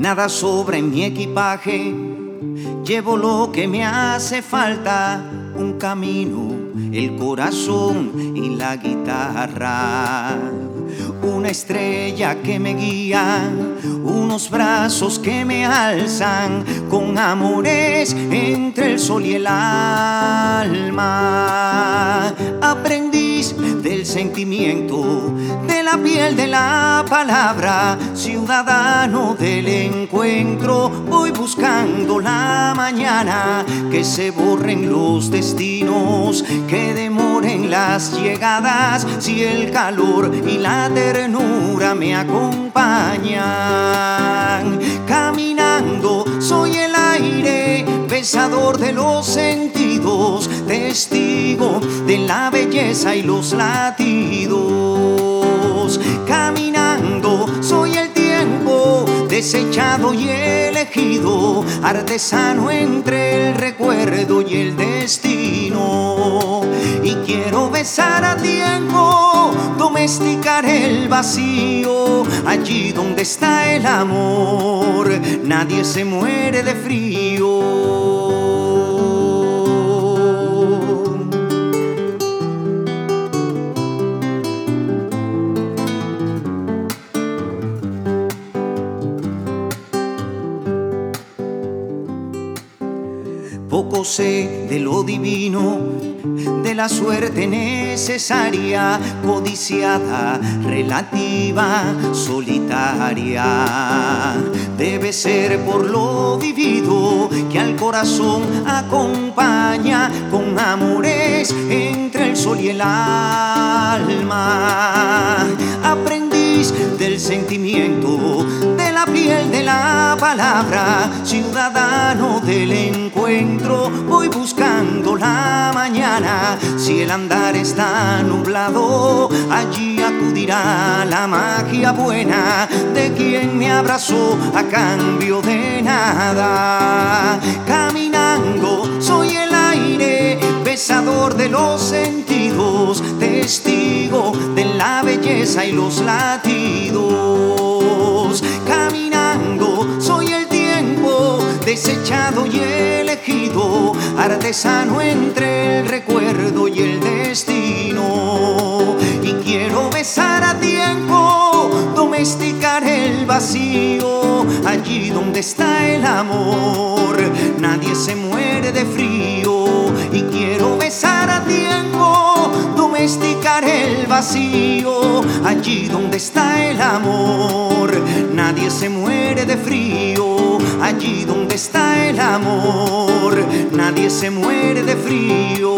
Nada sobre mi equipaje, llevo lo que me hace falta, un camino, el corazón y la guitarra. Una estrella que me guía, unos brazos que me alzan con amores entre el sol y el alma. Aprendiz del sentimiento, de la piel de la palabra, ciudadano del encuentro, voy buscando la mañana, que se borren los destinos, que demoren las llegadas, si el calor y la ternura me acompañan. Caminando soy el aire, besador de los sentidos, testigo de la belleza y los latidos. Caminando soy el tiempo, desechado y elegido, artesano entre el recuerdo besar a tiempo, domesticar el vacío, allí donde está el amor, nadie se muere de frío. Poco sé de lo divino, de la suerte necesaria, codiciada, relativa, solitaria. Debe ser por lo vivido que al corazón acompaña con amores entre el sol y el alma. Aprendiz del sentimiento, la piel, de la palabra, ciudadano del encuentro, voy buscando la mañana. Si el andar está nublado, allí acudirá la magia buena de quien me abrazó a cambio de nada. Caminando soy el aire, besador de los sentidos, testigo de la belleza y los latidos. Desechado y elegido, artesano entre el recuerdo y el destino. Y quiero besar a tiempo, domesticar el vacío, allí donde está el amor, nadie se muere de frío. Y quiero besar a tiempo, domesticar el vacío, allí donde está el amor, nadie se muere de frío, allí donde está el amor, nadie se muere de frío.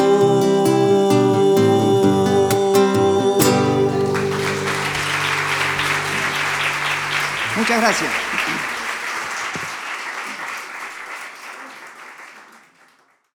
Muchas gracias.